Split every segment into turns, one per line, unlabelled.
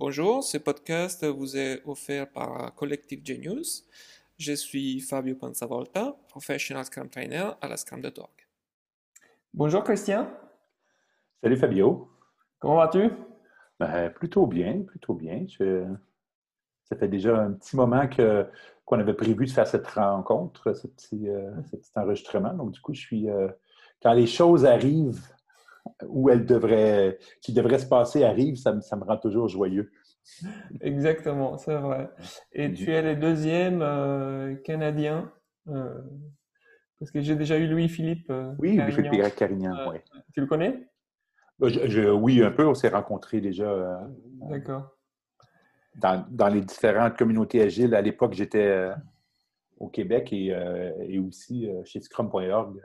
Bonjour, ce podcast vous est offert par Collective Genius. Je suis Fabio Panzavolta, professional Scrum Trainer à la Scrum.org.
Bonjour Christian.
Salut Fabio.
Comment vas-tu?
Ben, plutôt bien, plutôt bien. Ça fait déjà un petit moment que, qu'on avait prévu de faire cette rencontre, ce petit, euh, enregistrement. Donc, du coup, je suis. Euh, quand les choses arrivent où elles devraient, qui devraient se passer arrivent, ça, me rend toujours joyeux.
Exactement, c'est vrai. Et tu es le deuxième euh, Canadien, parce que j'ai déjà eu Louis-Philippe.
oui, Louis-Philippe Carignan, oui.
Tu le connais?
Bah, oui, un peu. On s'est rencontrés déjà.
D'accord
dans, les différentes communautés agiles. À l'époque, j'étais euh, au Québec et, euh, aussi euh, chez Scrum.org.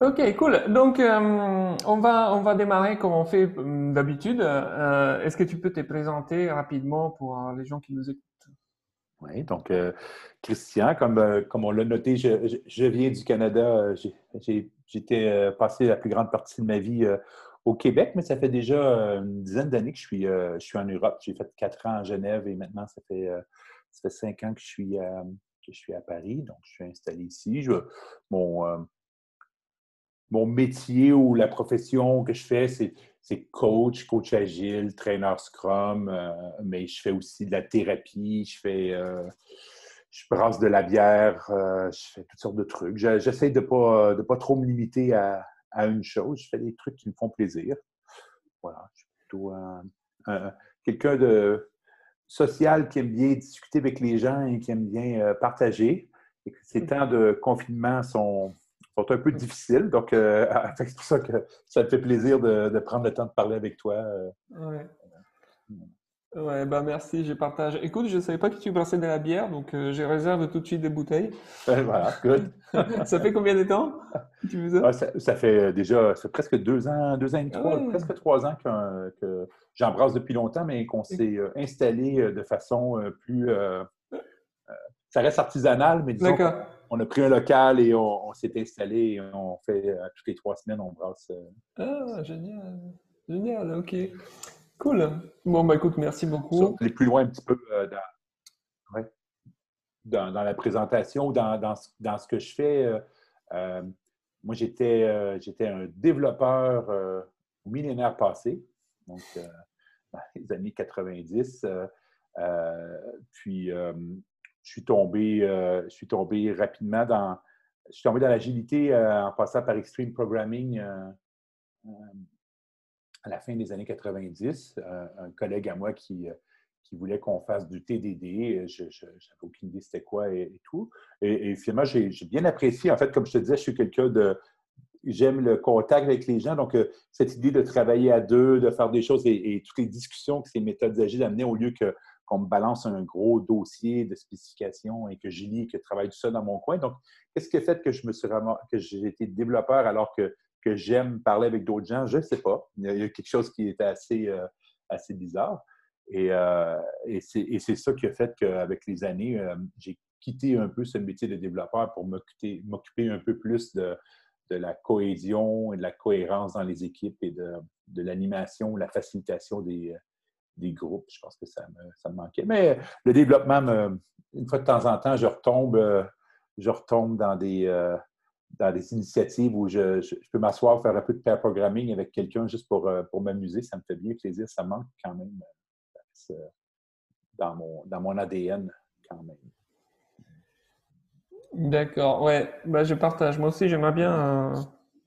Ok, cool. Donc, on, va, on va démarrer comme on fait d'habitude. Est-ce que tu peux te présenter rapidement pour les gens qui nous écoutent?
Oui, donc, Christian, comme, comme on l'a noté, je, je, viens du Canada. J'étais passé la plus grande partie de ma vie au Québec, mais ça fait déjà euh, une dizaine d'années que je suis, euh, je suis en Europe. J'ai fait quatre ans à Genève et maintenant, ça fait, euh, ça fait cinq ans que je, suis, que je suis à Paris. Donc, je suis installé ici. mon, mon métier ou la profession que je fais, c'est coach, coach agile, trainer Scrum, mais je fais aussi de la thérapie, je fais je brasse de la bière, je fais toutes sortes de trucs. J'essaie de ne pas, de pas trop me limiter à, à une chose. Je fais des trucs qui me font plaisir. Voilà, je suis plutôt quelqu'un de social qui aime bien discuter avec les gens et qui aime bien euh, partager. Et que ces temps de confinement sont, sont un peu difficiles. Donc, euh, c'est pour ça que ça me fait plaisir de, prendre le temps de parler avec toi. Euh.
Ouais. Ouais, bah merci, je partage. Écoute, je ne savais pas que tu brassais de la bière, donc euh, j'ai réservé tout de suite des bouteilles.
voilà, good.
ça fait combien de temps
ça, fait euh, déjà ça fait presque deux ans, deux ans et trois, presque trois ans que j'en brasse depuis longtemps, mais qu'on s'est installé de façon plus. ça reste artisanal, mais disons on a pris un local et on, s'est installé et on fait toutes les trois semaines, on brasse.
Ah, génial. Génial, OK. Cool. Bon, bah écoute, merci beaucoup.
aller plus loin un petit peu euh, dans, dans, la présentation ou dans, dans, dans, ce que je fais. Euh, euh, moi, j'étais j'étais un développeur au millénaire passé, donc dans les années 90. puis, je suis tombé, je suis tombé rapidement dans, l'agilité en passant par Extreme Programming à la fin des années 90, euh, un collègue à moi qui, euh, voulait qu'on fasse du TDD. Je n'avais aucune idée c'était quoi et, tout. Et, finalement, j'ai bien apprécié. En fait, comme je te disais, je suis quelqu'un de... J'aime le contact avec les gens. Donc, euh, cette idée de travailler à deux, de faire des choses et, toutes les discussions que ces méthodes agiles amenaient au lieu que qu'on me balance un gros dossier de spécifications et que j'y lis, que je travaille tout ça dans mon coin. Donc, qu'est-ce qui a fait que je me suis que j'ai été développeur alors que que j'aime parler avec d'autres gens, je ne sais pas. Il y a quelque chose qui était assez, euh, assez bizarre. Et, euh, et c'est ça qui a fait qu'avec les années, euh, j'ai quitté un peu ce métier de développeur pour m'occuper un peu plus de, de, la cohésion et de la cohérence dans les équipes et de, de l'animation, la facilitation des, des, groupes. Je pense que ça me, ça me manquait. Mais le développement, une fois de temps en temps, je retombe, je retombe dans des dans des initiatives où je, peux m'asseoir, faire un peu de pair programming avec quelqu'un juste pour, euh, pour m'amuser, ça me fait bien plaisir. Ça manque quand même euh, dans, mon, dans mon ADN quand même.
D'accord, ouais, bah, je partage. Moi aussi, j'aimerais bien euh,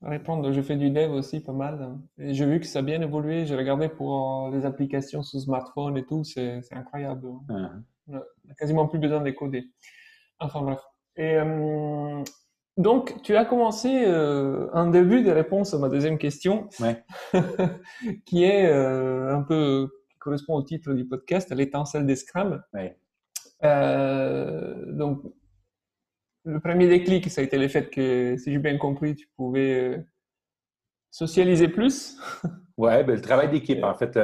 répondre. Je fais du dev aussi pas mal. J'ai vu que ça a bien évolué. J'ai regardé pour les applications sous smartphone et tout. C'est incroyable. Uh-huh. On n'a quasiment plus besoin d'écoder. Enfin bref. Et donc, tu as commencé euh, un début de réponse à ma deuxième question, qui est euh, un peu qui correspond au titre du podcast, l'étincelle des Scrum. Euh, donc, le premier déclic, ça a été le fait que, si j'ai bien compris, tu pouvais socialiser plus.
ouais, ben, le travail d'équipe, en fait,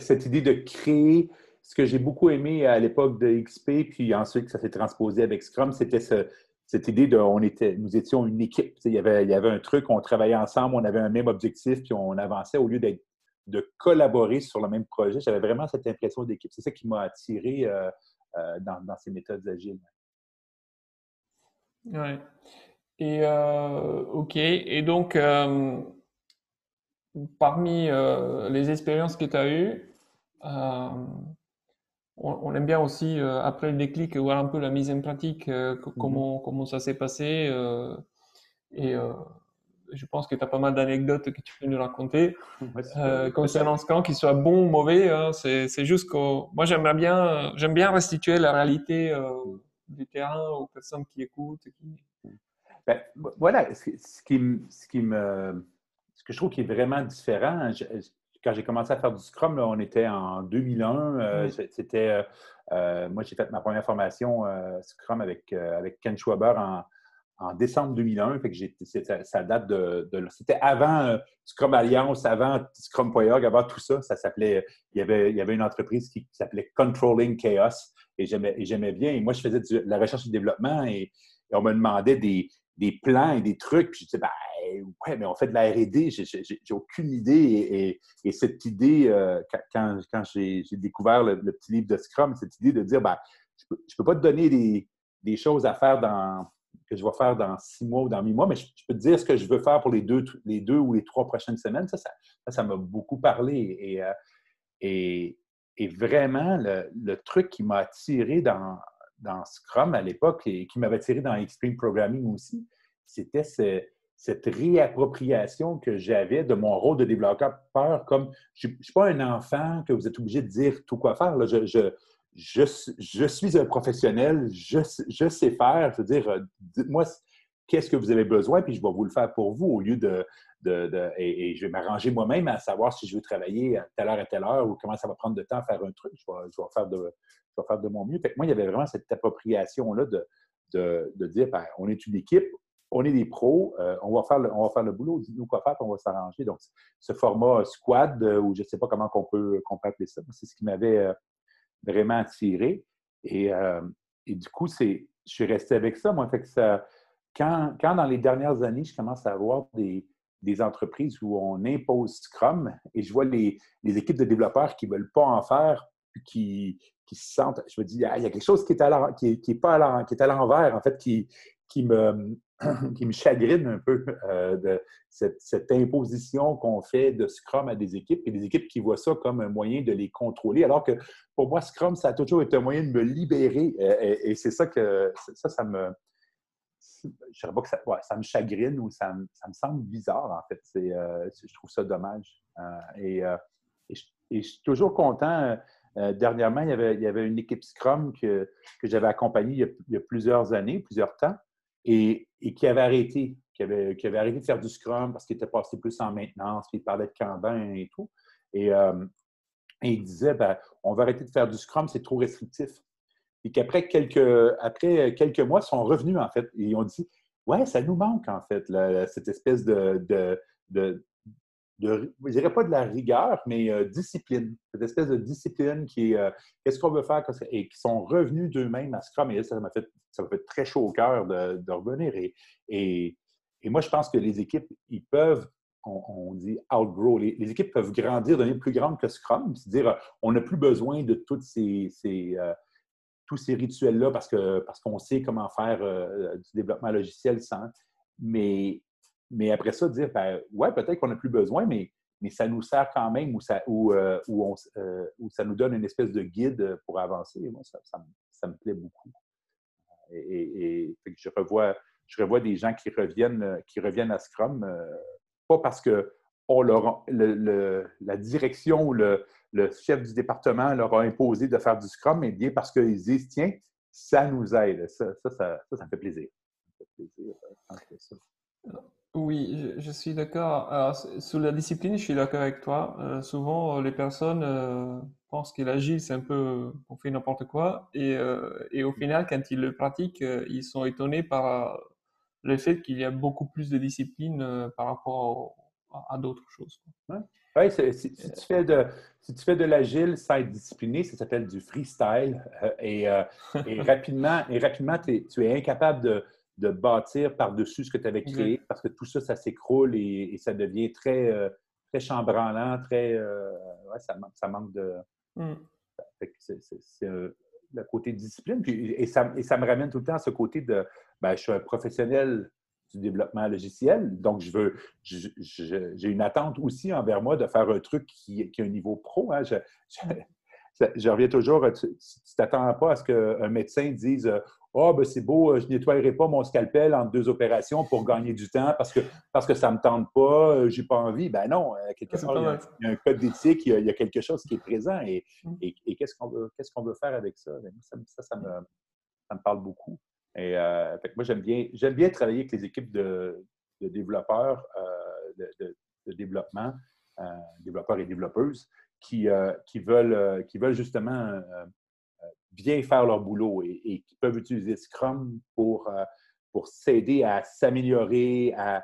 cette idée de créer. Ce que j'ai beaucoup aimé à l'époque de XP, puis ensuite que ça s'est transposé avec Scrum, c'était ce, cette idée de on était, nous étions une équipe. Il y, avait, il y avait un truc, on travaillait ensemble, on avait un même objectif, puis on avançait au lieu d'être de collaborer sur le même projet. J'avais vraiment cette impression d'équipe. C'est ça qui m'a attiré dans, dans, ces méthodes agiles.
Oui. Et OK. Et donc, parmi les expériences que tu as eues, on, aime bien aussi, euh, après le déclic, voir un peu la mise en pratique, euh, mhm. comment, comment ça s'est passé. Euh, et je pense que tu as pas mal d'anecdotes que tu peux nous raconter concernant ce camp, qu'il soit bon ou mauvais. Hein, c'est juste que moi, j'aimerais bien, j'aime bien restituer la réalité du terrain aux personnes qui écoutent.
Ben, voilà, ce, qui, ce, qui me, ce que je trouve qui est vraiment différent, quand j'ai commencé à faire du Scrum, on était en 2001. Euh, c'était, euh, euh, moi, j'ai fait ma première formation Scrum avec, avec Ken Schwaber en, décembre 2001. Fait que ça date de. c'était avant Scrum Alliance, avant Scrum.org, avant tout ça. Ça s'appelait. Il y avait, il y avait une entreprise qui, s'appelait Controlling Chaos et j'aimais, bien. Et moi, je faisais de la recherche et du développement et, on me demandait des, des plans et des trucs. Puis je disais, ben, ouais, mais on fait de la RD, j'ai aucune idée. Et, cette idée, euh, quand, j'ai découvert le, petit livre de Scrum, cette idée de dire, ben, je ne peux, pas te donner des, choses à faire dans, que je vais faire dans six mois ou dans huit mois, mais je, peux te dire ce que je veux faire pour les deux, les deux ou les trois prochaines semaines. Ça, ça m'a beaucoup parlé. Et, euh, et, vraiment, le, truc qui m'a attiré dans, Scrum à l'époque et qui m'avait attiré dans Extreme Programming aussi, c'était ce, cette réappropriation que j'avais de mon rôle de développeur, comme je ne suis pas un enfant que vous êtes obligé de dire tout quoi faire. Je, suis un professionnel, je, sais faire. Je veux dire, euh, dites-moi qu'est-ce que vous avez besoin, puis je vais vous le faire pour vous au lieu de. de, et, je vais m'arranger moi-même à savoir si je veux travailler à telle heure à telle heure ou comment ça va prendre de temps à faire un truc. Je vais, faire, de, je vais faire de mon mieux. Fait moi, il y avait vraiment cette appropriation-là de, de, dire ben, on est une équipe, on est des pros, euh, on, va faire le, on va faire le boulot, dites-nous quoi faire, puis on va s'arranger. Donc, ce format squad, euh, ou je ne sais pas comment on peut, appeler ça, c'est ce qui m'avait euh, vraiment attiré. Et, du coup, je suis resté avec ça. Moi, fait que ça, quand, dans les dernières années, je commence à avoir des, entreprises où on impose Scrum et je vois les, équipes de développeurs qui ne veulent pas en faire, qui, qui se sentent, je me dis, ah, il y a quelque chose qui est, à qui, qui qui est l'envers, en fait, qui, qui me, qui me chagrine un peu euh, de cette, imposition qu'on fait de Scrum à des équipes et des équipes qui voient ça comme un moyen de les contrôler, alors que pour moi, Scrum, ça a toujours été un moyen de me libérer euh, et, c'est ça que ça, ça me. Je ne pas que ça, me chagrine ou ça me, semble bizarre, en fait. Euh, je trouve ça dommage. et, je, suis toujours content. dernièrement, il y, avait, une équipe Scrum que, j'avais accompagnée il y, a, plusieurs années, plusieurs temps et, qui avait arrêté, qui avait, arrêté de faire du Scrum parce qu'il était passé plus en maintenance, puis il parlait de Kanban et tout. Et, euh, il disait, ben, on va arrêter de faire du Scrum, c'est trop restrictif. Et qu'après quelques, après quelques mois, ils sont revenus, en fait, et ils ont dit, ouais, ça nous manque, en fait, cette espèce de, de, je je dirais pas de la rigueur, mais euh, discipline. Cette espèce de discipline qui est euh, qu'est-ce qu'on veut faire et qui sont revenus d'eux-mêmes à Scrum. Et ça m'a fait, ça fait très chaud au cœur de, revenir. Et, et, moi, je pense que les équipes, ils peuvent, on, dit outgrow, les, équipes peuvent grandir, devenir plus grandes que Scrum. C'est-à-dire, on n'a plus besoin de toutes ces, euh, tous ces rituels-là parce qu'on parce qu'on sait comment faire du développement logiciel sans. Mais mais après ça, dire, ben, ouais, peut-être qu'on n'a plus besoin, mais, mais ça nous sert quand même ou ça, ou, euh, euh, ça nous donne une espèce de guide pour avancer. moi, ça, ça, me, plaît beaucoup. Et, je, revois, je revois des gens qui reviennent, qui reviennent à Scrum, euh, pas parce que on leur, la direction ou le, chef du département leur a imposé de faire du Scrum, mais bien parce qu'ils disent, tiens, ça nous aide. Ça, ça, ça, ça me fait plaisir. Plaisir.
Oui, je, suis d'accord. Sous la discipline, je suis d'accord avec toi. Euh, souvent, euh, les personnes euh, pensent que l'agile, c'est un peu, on fait n'importe quoi. Et, et au final, quand ils le pratiquent, ils sont étonnés par le fait qu'il y a beaucoup plus de discipline par rapport à, d'autres choses.
Oui, si, tu fais de, si tu fais de l'agile sans être discipliné, ça s'appelle du freestyle. et, et rapidement, et rapidement tu es incapable de de bâtir par-dessus ce que tu avais créé, parce que tout ça, ça s'écroule et, ça devient très, euh, très chambranlant, très. ouais, ça, ça, manque de. Mm. C'est le côté discipline. et, ça, et ça me ramène tout le temps à ce côté de. Ben, je suis un professionnel du développement logiciel. Donc, je veux, j'ai une attente aussi envers moi de faire un truc qui, qui a un niveau pro. Hein. Je, je, reviens toujours, tu ne t'attends pas à ce qu'un médecin dise oh, ben c'est beau, je ne nettoierai pas mon scalpel entre deux opérations pour gagner du temps parce que, parce que ça ne me tente pas, je n'ai pas envie. Ben non, quelque part, il y, a, un code d'éthique, il, il, y a quelque chose qui est présent. Et, et, qu'est-ce qu'on veut, veut faire avec ça? Ben, ça, ça, ça, me, ça me parle beaucoup. Et euh, moi, j'aime bien, j'aime bien travailler avec les équipes de, développeurs, euh, de, développement, euh, développeurs et développeuses, qui, qui, veulent, qui veulent justement bien faire leur boulot et, qui peuvent utiliser Scrum pour, pour s'aider à s'améliorer, à,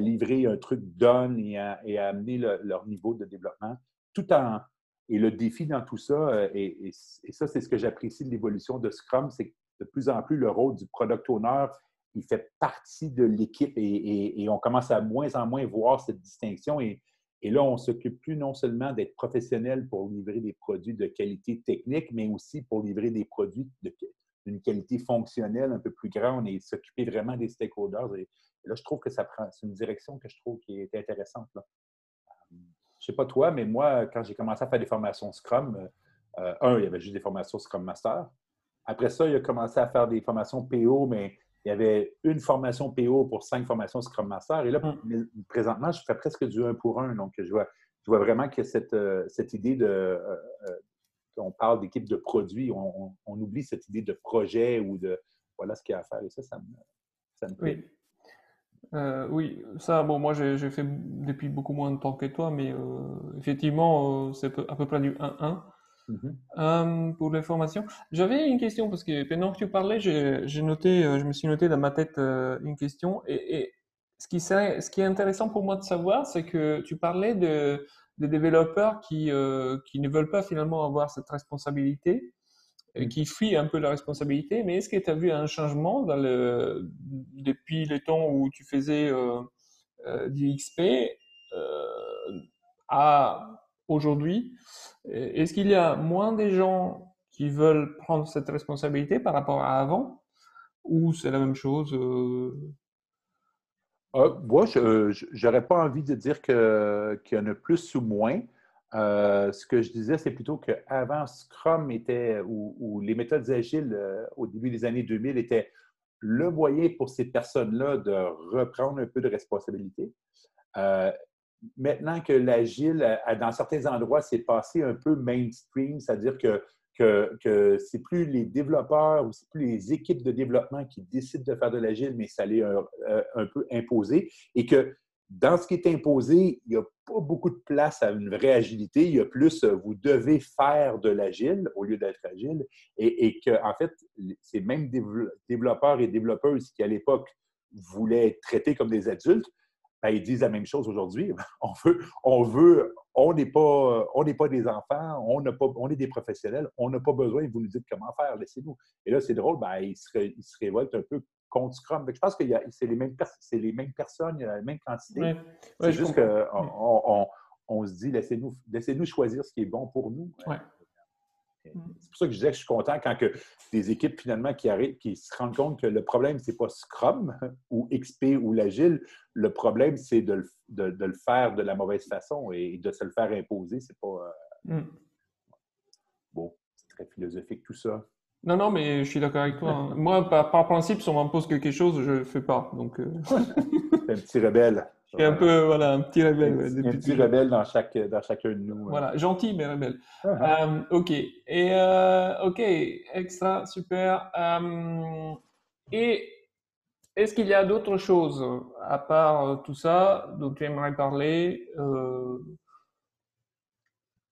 livrer un truc donne et à, amener leur niveau de développement, tout en, et le défi dans tout ça, et, et ça, c'est ce que j'apprécie de l'évolution de Scrum, c'est de plus en plus le rôle du product owner, il fait partie de l'équipe et, on commence à moins en moins voir cette distinction. Et, là, on s'occupe plus non seulement d'être professionnel pour livrer des produits de qualité technique, mais aussi pour livrer des produits d'une qualité fonctionnelle un peu plus grande et s'occuper vraiment des stakeholders. Et, là, je trouve que ça prend, c'est une direction que je trouve qui est intéressante. Euh, je sais pas toi, mais moi, quand j'ai commencé à faire des formations Scrum, euh, un, il y avait juste des formations Scrum Master. Après ça, il a commencé à faire des formations PO, mais il y avait une formation PO pour cinq formations Scrum Master. Et là, mm. présentement, je fais presque du un pour un. Donc, je vois, je vois vraiment que cette, euh, cette idée de. Euh, euh, on parle d'équipe de produits, on, oublie cette idée de projet ou de voilà ce qu'il y a à faire. Et ça, ça me, ça me
plaît. Oui. oui, ça, bon, moi j'ai fait depuis beaucoup moins de temps que toi, mais effectivement, c'est à peu près du 1-1. Mhm. Euh, pour les formations. J'avais une question parce que pendant que tu parlais, j'ai noté, euh, je me suis noté dans ma tête euh, une question. Et, ce, qui serait, ce qui est intéressant pour moi de savoir, c'est que tu parlais de, des développeurs qui, qui ne veulent pas finalement avoir cette responsabilité et qui fuient un peu la responsabilité. Mais est-ce que tu as vu un changement dans le, depuis le temps où tu faisais du XP à aujourd'hui, est-ce qu'il y a moins de gens qui veulent prendre cette responsabilité par rapport à avant? Ou c'est la même chose euh?
euh, moi, je n'aurais pas envie de dire qu'il y en a plus ou moins. Euh, ce que je disais, c'est plutôt qu'avant, Scrum était, ou, les méthodes agiles au début des années 2000 étaient le moyen pour ces personnes-là de reprendre un peu de responsabilité maintenant que l'agile, dans certains endroits, c'est passé un peu mainstream, c'est-à-dire que, que, que c'est plus les développeurs ou c'est plus les équipes de développement qui décident de faire de l'agile, mais ça l'est un, euh, un, peu imposé. Et que dans ce qui est imposé, il n'y a pas beaucoup de place à une vraie agilité. Il y a plus, euh, vous devez faire de l'agile au lieu d'être agile. Et, et que, en fait, ces mêmes développeurs et développeuses qui, à l'époque, voulaient être traités comme des adultes, ben, ils disent la même chose aujourd'hui. On veut, on veut, on n'est pas, on n'est pas des enfants, on n'a pas, on est des professionnels, on n'a pas besoin, vous nous dites comment faire, laissez-nous. Et là, c'est drôle, ben, ils, se, ils, se, révoltent un peu contre Scrum. je pense que c'est les, mêmes les mêmes personnes, il y a la même quantité. c'est juste qu'on on, on, se dit, laissez-nous laissez -nous choisir ce qui est bon pour nous. C'est pour ça que je disais que je suis content quand que des équipes finalement qui, arrivent, qui se rendent compte que le problème, ce n'est pas Scrum ou XP ou l'Agile. Le problème, c'est de, le faire de la mauvaise façon et de se le faire imposer. C'est pas. Euh, mm. Bon, c'est très philosophique tout ça.
Non, non, mais je suis d'accord avec toi. Hein. Moi, par, principe, si on m'impose quelque chose, je ne le fais pas. Donc,
euh... un petit rebelle.
Je suis un peu, voilà, un petit rebelle.
un petit rebelle dans, chaque, dans chacun de nous.
Voilà, gentil, mais rebelle. Ah, euh, ok. Et, euh, ok, extra, super. Euh, et est-ce qu'il y a d'autres choses, à part tout ça, dont tu aimerais parler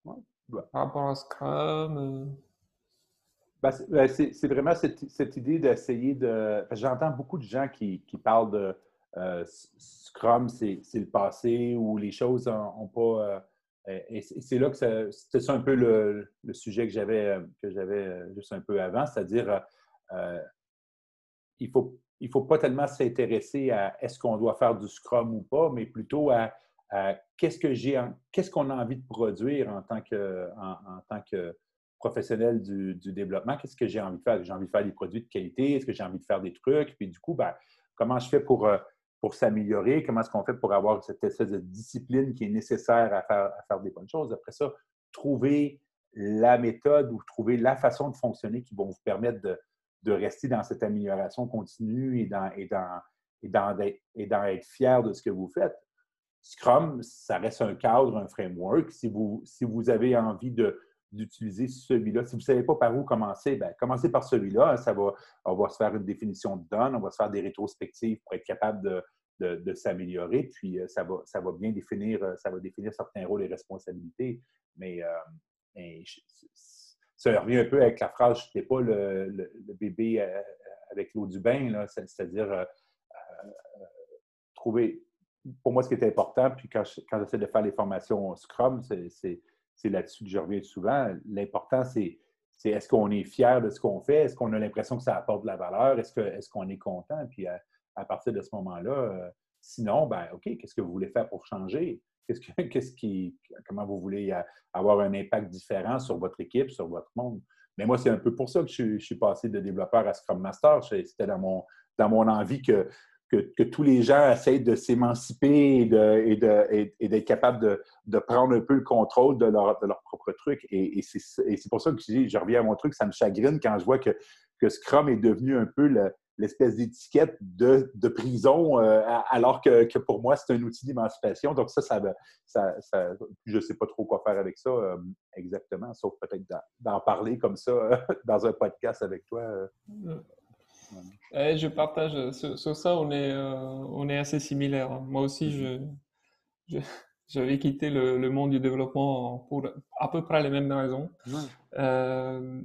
par rapport à Scrum
ben, ben, c'est vraiment cette, cette idée d'essayer de. J'entends beaucoup de gens qui, qui parlent de euh, Scrum, c'est le passé ou les choses n'ont pas. Euh, et c'est là que c'est un peu le, sujet que j'avais juste un peu avant, c'est-à-dire euh, il ne faut, il faut pas tellement s'intéresser à est-ce qu'on doit faire du Scrum ou pas, mais plutôt à, qu'est-ce que j'ai, qu'est-ce qu'on a envie de produire en tant que, en, tant que professionnel du, développement, qu'est-ce que j'ai envie de faire? J'ai envie de faire des produits de qualité, est-ce que j'ai envie de faire des trucs? Puis du coup, ben, comment je fais pour, euh, pour s'améliorer? Comment est-ce qu'on fait pour avoir cette espèce de discipline qui est nécessaire à faire, à faire des bonnes choses? Après ça, trouver la méthode ou trouver la façon de fonctionner qui vont vous permettre de, de rester dans cette amélioration continue et dans, et dans, et dans, et dans être fier de ce que vous faites. Scrum, ça reste un cadre, un framework. Si vous, si vous avez envie d'utiliser celui-là. Si vous ne savez pas par où commencer, bien, commencez par celui-là. Ça va, on va se faire une définition de donne, on va se faire des rétrospectives pour être capable de, de, s'améliorer. Puis euh, ça va, ça va bien définir, euh, ça va définir certains rôles et responsabilités. Mais, euh, ça revient un peu avec la phrase Je n'étais pas le, bébé avec l'eau du bain, c'est-à-dire trouver pour moi, ce qui est important, puis quand, j'essaie de faire les formations Scrum, c'est là-dessus que je reviens souvent. L'important, c'est est-ce qu'on est fier de ce qu'on fait? Est-ce qu'on a l'impression que ça apporte de la valeur? Est-ce qu'on est, content? Puis à, partir de ce moment-là, euh, sinon, ben OK, qu'est-ce que vous voulez faire pour changer? Qu'est-ce qu'est-ce qui, comment vous voulez avoir un impact différent sur votre équipe, sur votre monde? Mais moi, c'est un peu pour ça que je, suis passé de développeur à Scrum Master. C'était dans mon, dans mon envie que que, tous les gens essayent de s'émanciper et, d'être capables de, prendre un peu le contrôle de leur, propre truc. Et, c'est pour ça que je, reviens à mon truc, ça me chagrine quand je vois que, Scrum est devenu un peu l'espèce d'étiquette de, prison, euh, alors que, pour moi, c'est un outil d'émancipation. Donc ça, ça, je ne sais pas trop quoi faire avec ça euh, exactement, sauf peut-être d'en parler comme ça dans un podcast avec toi. Euh
je partage. Sur, ça, on est, euh, on est assez similaires. Hein. Moi aussi, je, j'avais quitté le, monde du développement pour à peu près les mêmes raisons. Euh,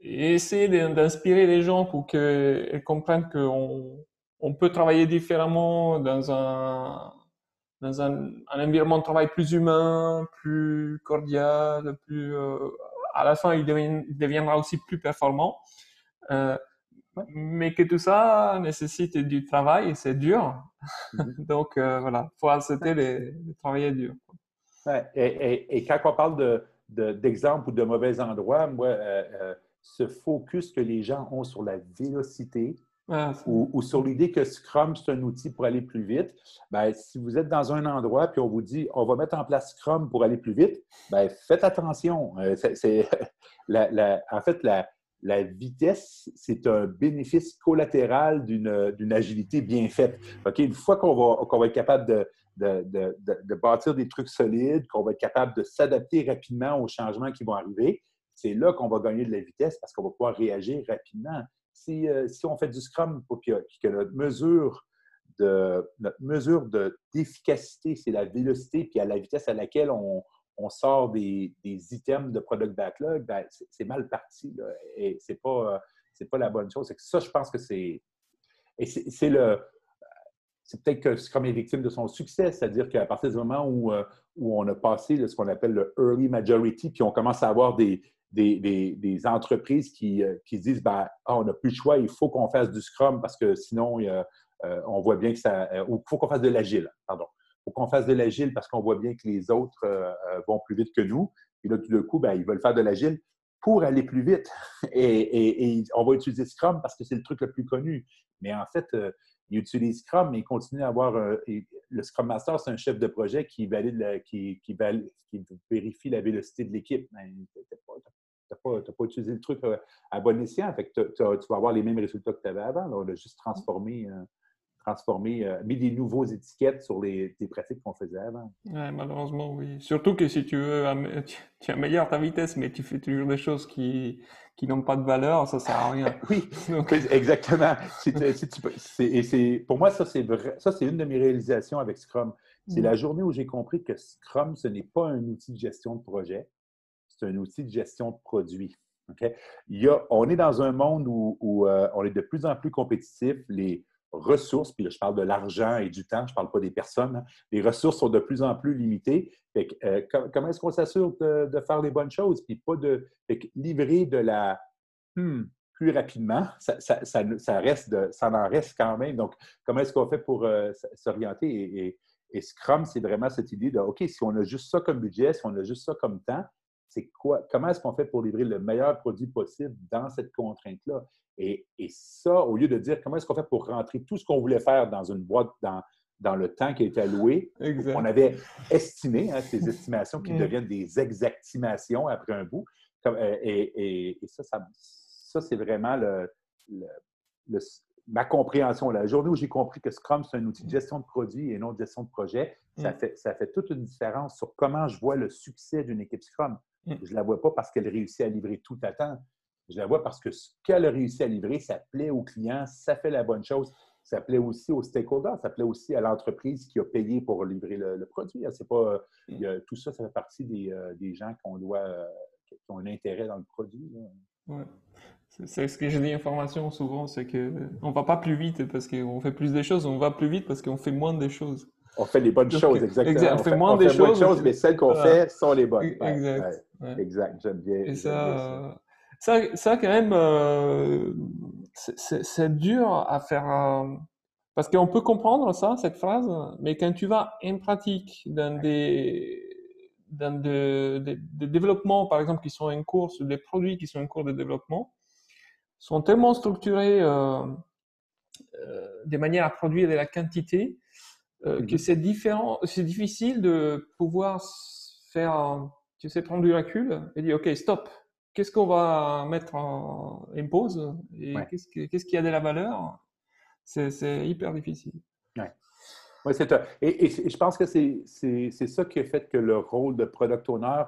et essayer d'inspirer les gens pour qu'ils comprennent qu'on on peut travailler différemment dans un, dans un, environnement de travail plus humain, plus cordial, plus, euh, à la fin, il, deviendra aussi plus performant. Euh, mais que tout ça nécessite du travail et c'est dur. Mhm. Donc euh, voilà, il faut accepter les, travailler dur.
Et, quand on parle d'exemples de, ou de mauvais endroits, moi, euh, euh, ce focus que les gens ont sur la vélocité ou, sur l'idée que Scrum, c'est un outil pour aller plus vite, ben, si vous êtes dans un endroit puis on vous dit on va mettre en place Scrum pour aller plus vite, ben, faites attention. c'est, en fait, la, la vitesse, c'est un bénéfice collatéral d'une agilité bien faite. Une fois qu'on va, va, être capable de, de, bâtir des trucs solides, qu'on va être capable de s'adapter rapidement aux changements qui vont arriver, c'est là qu'on va gagner de la vitesse parce qu'on va pouvoir réagir rapidement. Si, euh, si on fait du Scrum, que notre mesure de notre mesure d'efficacité, c'est la vélocité, puis à la vitesse à laquelle on, on sort des, items de product backlog, ben, c'est mal parti. et c'est pas, pas la bonne chose. ça, je pense que c'est. Et c'est le. C'est peut-être que Scrum est victime de son succès, c'est-à-dire qu'à partir du moment où, euh, on a passé ce qu'on appelle le early majority, puis on commence à avoir des, des, entreprises qui, euh, qui disent ben, ah, on n'a plus le choix, il faut qu'on fasse du Scrum parce que sinon, euh, on voit bien que ça. ou il faut qu'on fasse de l'agile, pardon faut qu'on fasse de l'agile parce qu'on voit bien que les autres euh, euh, vont plus vite que nous. Et là, tout d'un coup, ben, ils veulent faire de l'agile pour aller plus vite. Et, on va utiliser Scrum parce que c'est le truc le plus connu. Mais en fait, euh, ils utilisent Scrum, mais ils continuent à avoir. le Scrum Master, c'est un chef de projet qui valide, qui, qui, vérifie la vélocité de l'équipe. Ben, tu n'as pas, utilisé le truc à bon escient. Fait que tu vas avoir les mêmes résultats que tu avais avant. on a juste transformé transformer, euh, mis des nouveaux étiquettes sur les, pratiques qu'on faisait avant.
Ouais, malheureusement, oui. Surtout que si tu veux, tu, améliores ta vitesse, mais tu fais toujours des choses qui, qui n'ont pas de valeur, ça sert à rien.
oui, exactement. c'est, pour moi, ça, c'est ça, c'est une de mes réalisations avec Scrum. C'est la mm. journée où j'ai compris que Scrum, ce n'est pas un outil de gestion de projet, c'est un outil de gestion de produit. Il y a, on est dans un monde où, où euh, on est de plus en plus compétitif. Les, ressources, puis là, je parle de l'argent et du temps, je ne parle pas des personnes, hein. les ressources sont de plus en plus limitées. Euh, comment est-ce qu'on s'assure de, faire les bonnes choses, puis pas de livrer de la hmm, plus rapidement, ça, reste ça en reste quand même. Donc, comment est-ce qu'on fait pour euh, s'orienter? Et, Et Scrum, c'est vraiment cette idée de, OK, si on a juste ça comme budget, si on a juste ça comme temps, c'est quoi, comment est-ce qu'on fait pour livrer le meilleur produit possible dans cette contrainte-là? Et, ça, au lieu de dire comment est-ce qu'on fait pour rentrer tout ce qu'on voulait faire dans une boîte, dans, dans le temps qui a été alloué, on avait estimé, hein, ces estimations qui mm. deviennent des exactimations après un bout. Euh, et, ça, ça, c'est vraiment le, ma compréhension. La journée où j'ai compris que Scrum, c'est un outil de gestion de produits et non de gestion de projet, ça, mm. fait, ça fait toute une différence sur comment je vois le succès d'une équipe Scrum. Mm. Je ne la vois pas parce qu'elle réussit à livrer tout à temps. Je la vois parce que ce qu'elle a réussi à livrer, ça plaît aux clients, ça fait la bonne chose. Ça plaît aussi aux stakeholders, ça plaît aussi à l'entreprise qui a payé pour livrer le, produit. C'est pas, mm. tout ça, ça fait partie des, euh, gens qu'on doit, euh, qui ont un intérêt dans le produit.
C'est ce que j'ai dit information souvent, c'est qu'on ne va pas plus vite parce qu'on fait plus de choses, on va plus vite parce qu'on fait moins de choses.
On fait les bonnes choses, exactement.
on, fait, moins de choses,
mais celles qu'on fait sont les bonnes.
exact.
Exact, j'aime bien.
Et ça, ça, ça, quand même, euh, c'est dur à faire. Euh, parce qu'on peut comprendre ça, cette phrase, mais quand tu vas en pratique dans des, dans des, développements, par exemple, qui sont en cours, des produits qui sont en cours de développement, sont tellement structurés euh, euh, de manière à produire de la quantité euh, que mhm. c'est différent, c'est difficile de pouvoir faire, tu sais, prendre du recul et dire ok stop, qu'est-ce qu'on va mettre en, pause et qu'est-ce, qu'est-ce qui a de la valeur? C'est, hyper difficile.
Ouais. Ouais, c'est et, et, je pense que c'est, ça qui a fait que le rôle de product owner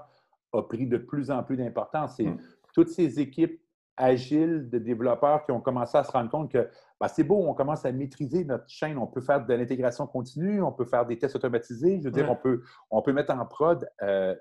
a pris de plus en plus d'importance. C'est mm. toutes ces équipes agiles de développeurs qui ont commencé à se rendre compte que ben, c'est beau, on commence à maîtriser notre chaîne, on peut faire de l'intégration continue, on peut faire des tests automatisés, je veux dire, on, peut, on peut mettre en prod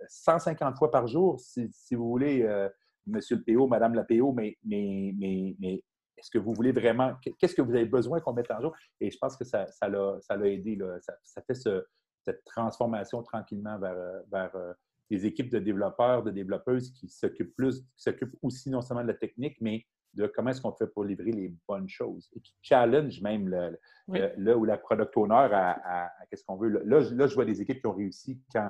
150 euh, fois par jour, si, vous voulez, euh, Monsieur le PO, Madame la PO, mais, mais, mais, mais est-ce que vous voulez vraiment, qu'est-ce que vous avez besoin qu'on mette en jour? Et je pense que ça, ça l'a aidé, Ça, fait cette transformation tranquillement vers, vers euh, des équipes de développeurs, de développeuses qui s'occupent plus, qui s'occupent aussi non seulement de la technique, mais de comment est-ce qu'on fait pour livrer les bonnes choses et qui challenge même le, le, ou la product owner à, qu'est-ce qu'on veut. Là, là, je vois des équipes qui ont réussi quand,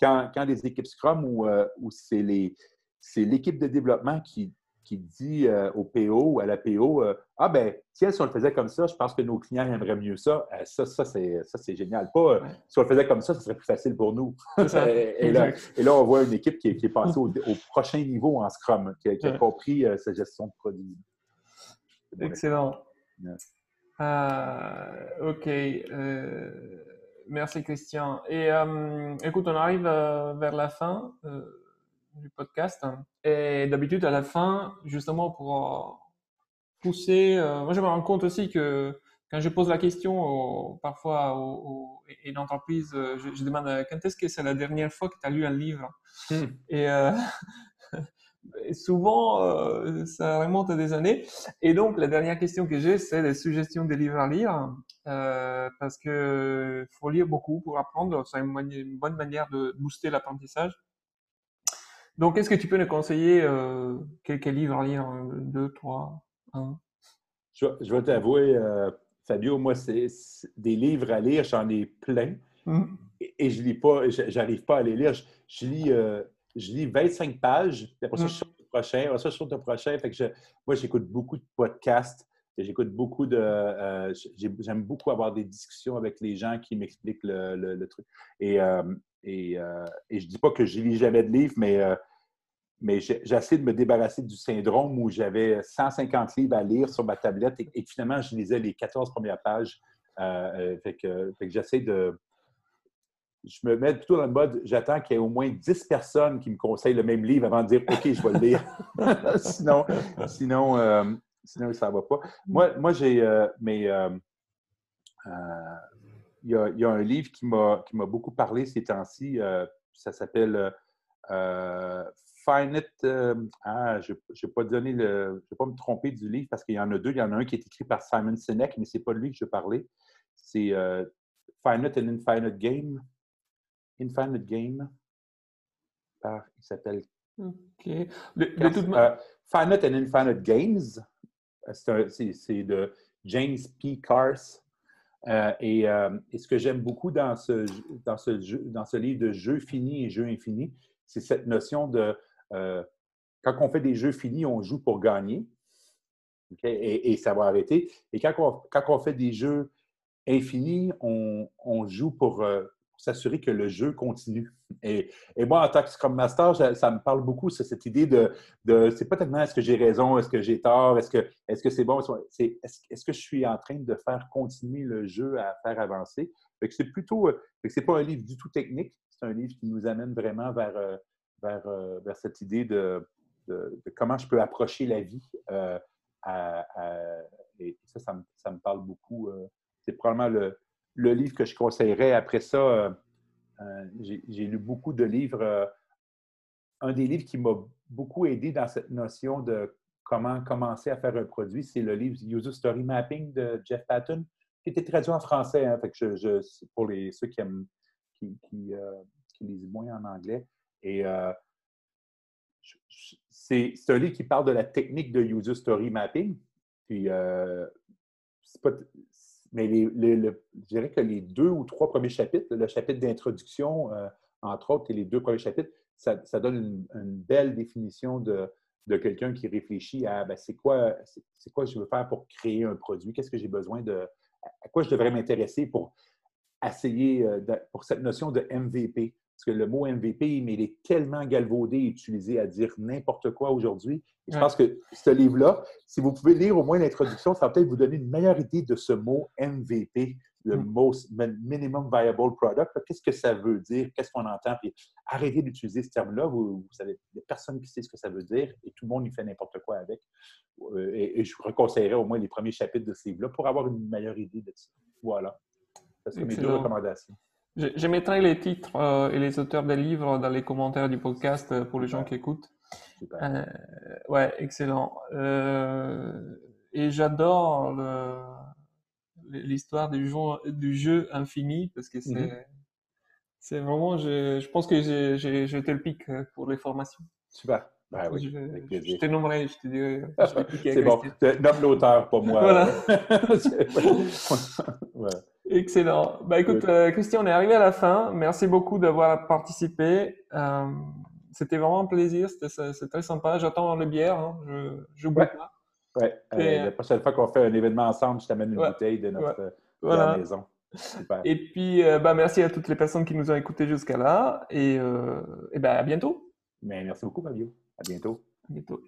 quand, quand des équipes Scrum où, euh, où c'est l'équipe de développement qui, qui dit euh, au PO ou à la PO euh, Ah, ben, tiens, si on le faisait comme ça, je pense que nos clients aimeraient mieux ça. Euh, ça, ça c'est génial. Pas si on le faisait comme ça, ce serait plus facile pour nous. et, là, et, là, on voit une équipe qui, est passée au, prochain niveau en Scrum, qui, a, compris sa gestion de produit.
Excellent. OK. merci, Christian. Et écoute, on arrive vers la fin du podcast. Et d'habitude, à la fin, justement pour euh, pousser, euh, moi je me rends compte aussi que quand je pose la question parfois aux, une entreprise, euh, je, demande quand est-ce que c'est la dernière fois que tu as lu un livre? Hmm. Et, souvent, ça remonte à des années. Et donc, la dernière question que j'ai, c'est les suggestions des livres à lire, parce que faut lire beaucoup pour apprendre. C'est une, bonne manière de booster l'apprentissage. Donc, est-ce que tu peux nous conseiller euh, quelques livres à lire Deux, trois, un?
Je, vais t'avouer, euh, Fabio, moi, c'est des livres à lire, j'en ai plein. Hum. Et, je lis pas, j'arrive pas à les lire. Je, lis, euh, je lis 25 pages, puis après ça, je hum. saute le prochain, après ça, je saute le prochain. Fait que moi, j'écoute beaucoup de podcasts. J'écoute beaucoup de. J'aime beaucoup avoir des discussions avec les gens qui m'expliquent le, truc. Et et, euh, et je ne dis pas que je lis jamais de livres, mais, euh, mais j'essaie de me débarrasser du syndrome où j'avais 150 livres à lire sur ma tablette et, finalement, je lisais les 14 premières pages. Euh, j'essaie de. Je me mets plutôt dans le mode, j'attends qu'il y ait au moins 10 personnes qui me conseillent le même livre avant de dire OK, je vais le lire. sinon, sinon, sinon, ça ne va pas. Moi, moi j'ai. mes il y, a, un livre qui m'a beaucoup parlé ces temps-ci. Euh, ça s'appelle euh, euh, Finite. ah, je ne vais pas donner le. Je vais pas me tromper du livre parce qu'il y en a deux. Il y en a un qui est écrit par Simon Sinek, mais ce n'est pas lui que je parlais. C'est Finite and Infinite Game. Infinite Game. il s'appelle.
OK.
Finite and Infinite Games. C'est de James P. Cars. Et, ce que j'aime beaucoup dans ce, dans, ce livre de jeu fini et jeu infini, c'est cette notion de quand on fait des jeux finis, on joue pour gagner. Et, ça va arrêter. Et quand on, fait des jeux infinis, on joue pour, s'assurer que le jeu continue. Et, moi, en tant que Scrum Master, ça, me parle beaucoup, cette idée de, de c'est pas tellement est-ce que j'ai raison, est-ce que j'ai tort, est-ce que est-ce que c'est bon, est-ce, que je suis en train de faire continuer le jeu à faire avancer? c'est plutôt, c'est pas un livre du tout technique, c'est un livre qui nous amène vraiment vers, euh, vers, euh, vers cette idée de, comment je peux approcher la vie. Euh, et ça, ça me, parle beaucoup. c'est probablement le, le livre que je conseillerais, après ça, euh, euh, j'ai lu beaucoup de livres. Euh, un des livres qui m'a beaucoup aidé dans cette notion de comment commencer à faire un produit, c'est le livre User Story Mapping de Jeff Patton, qui était traduit en français. Hein, pour les, ceux qui aiment, qui, lisent moins en anglais. Et c'est un livre qui parle de la technique de User Story Mapping. Puis, mais je dirais que les deux ou trois premiers chapitres, le chapitre d'introduction, euh, entre autres, et les deux premiers chapitres, ça, donne une, belle définition de, quelqu'un qui réfléchit à ben, c'est quoi, c'est quoi je veux faire pour créer un produit, qu'est-ce que j'ai besoin de, à quoi je devrais m'intéresser pour essayer, euh, pour cette notion de MVP. Parce que le mot MVP, mais il est tellement galvaudé et utilisé à dire n'importe quoi aujourd'hui. Je pense que ce livre-là, si vous pouvez lire au moins l'introduction, ça va peut-être vous donner une meilleure idée de ce mot MVP, le mm. most, Minimum Viable Product. Qu'est-ce que ça veut dire? Qu'est-ce qu'on entend? Puis arrêtez d'utiliser ce terme-là. Vous, savez, il n'y a personne qui sait ce que ça veut dire et tout le monde y fait n'importe quoi avec. Euh, et, je vous reconseillerais au moins les premiers chapitres de ce livre-là pour avoir une meilleure idée de ça. Voilà. Ça, c'est mes deux recommandations.
Je, mettrai les titres euh, et les auteurs des livres dans les commentaires du podcast euh, pour les gens qui écoutent. Euh, ouais, excellent. et j'adore l'histoire du jeu, du jeu infini parce que c'est c'est vraiment, je, je, pense que j'ai été le pic pour les formations.
Super. Ben
oui, je, je te nommerai, je te dirai.
c'est bon, nomme l'auteur, pas moi.
Voilà. ouais. Excellent. Bah écoute, euh, Christian, on est arrivé à la fin. Merci beaucoup d'avoir participé. Euh, c'était vraiment un plaisir. C'était très sympa. J'attends le bière. Hein. Je,
bois pas. Ouais. Euh, la prochaine fois qu'on fait un événement ensemble, je t'amène une bouteille de notre la maison.
Super. Et puis, bah, merci à toutes les personnes qui nous ont écoutés jusqu'à là. Et, et bah, à bientôt.
Mais merci beaucoup, Fabio. À bientôt.
À bientôt.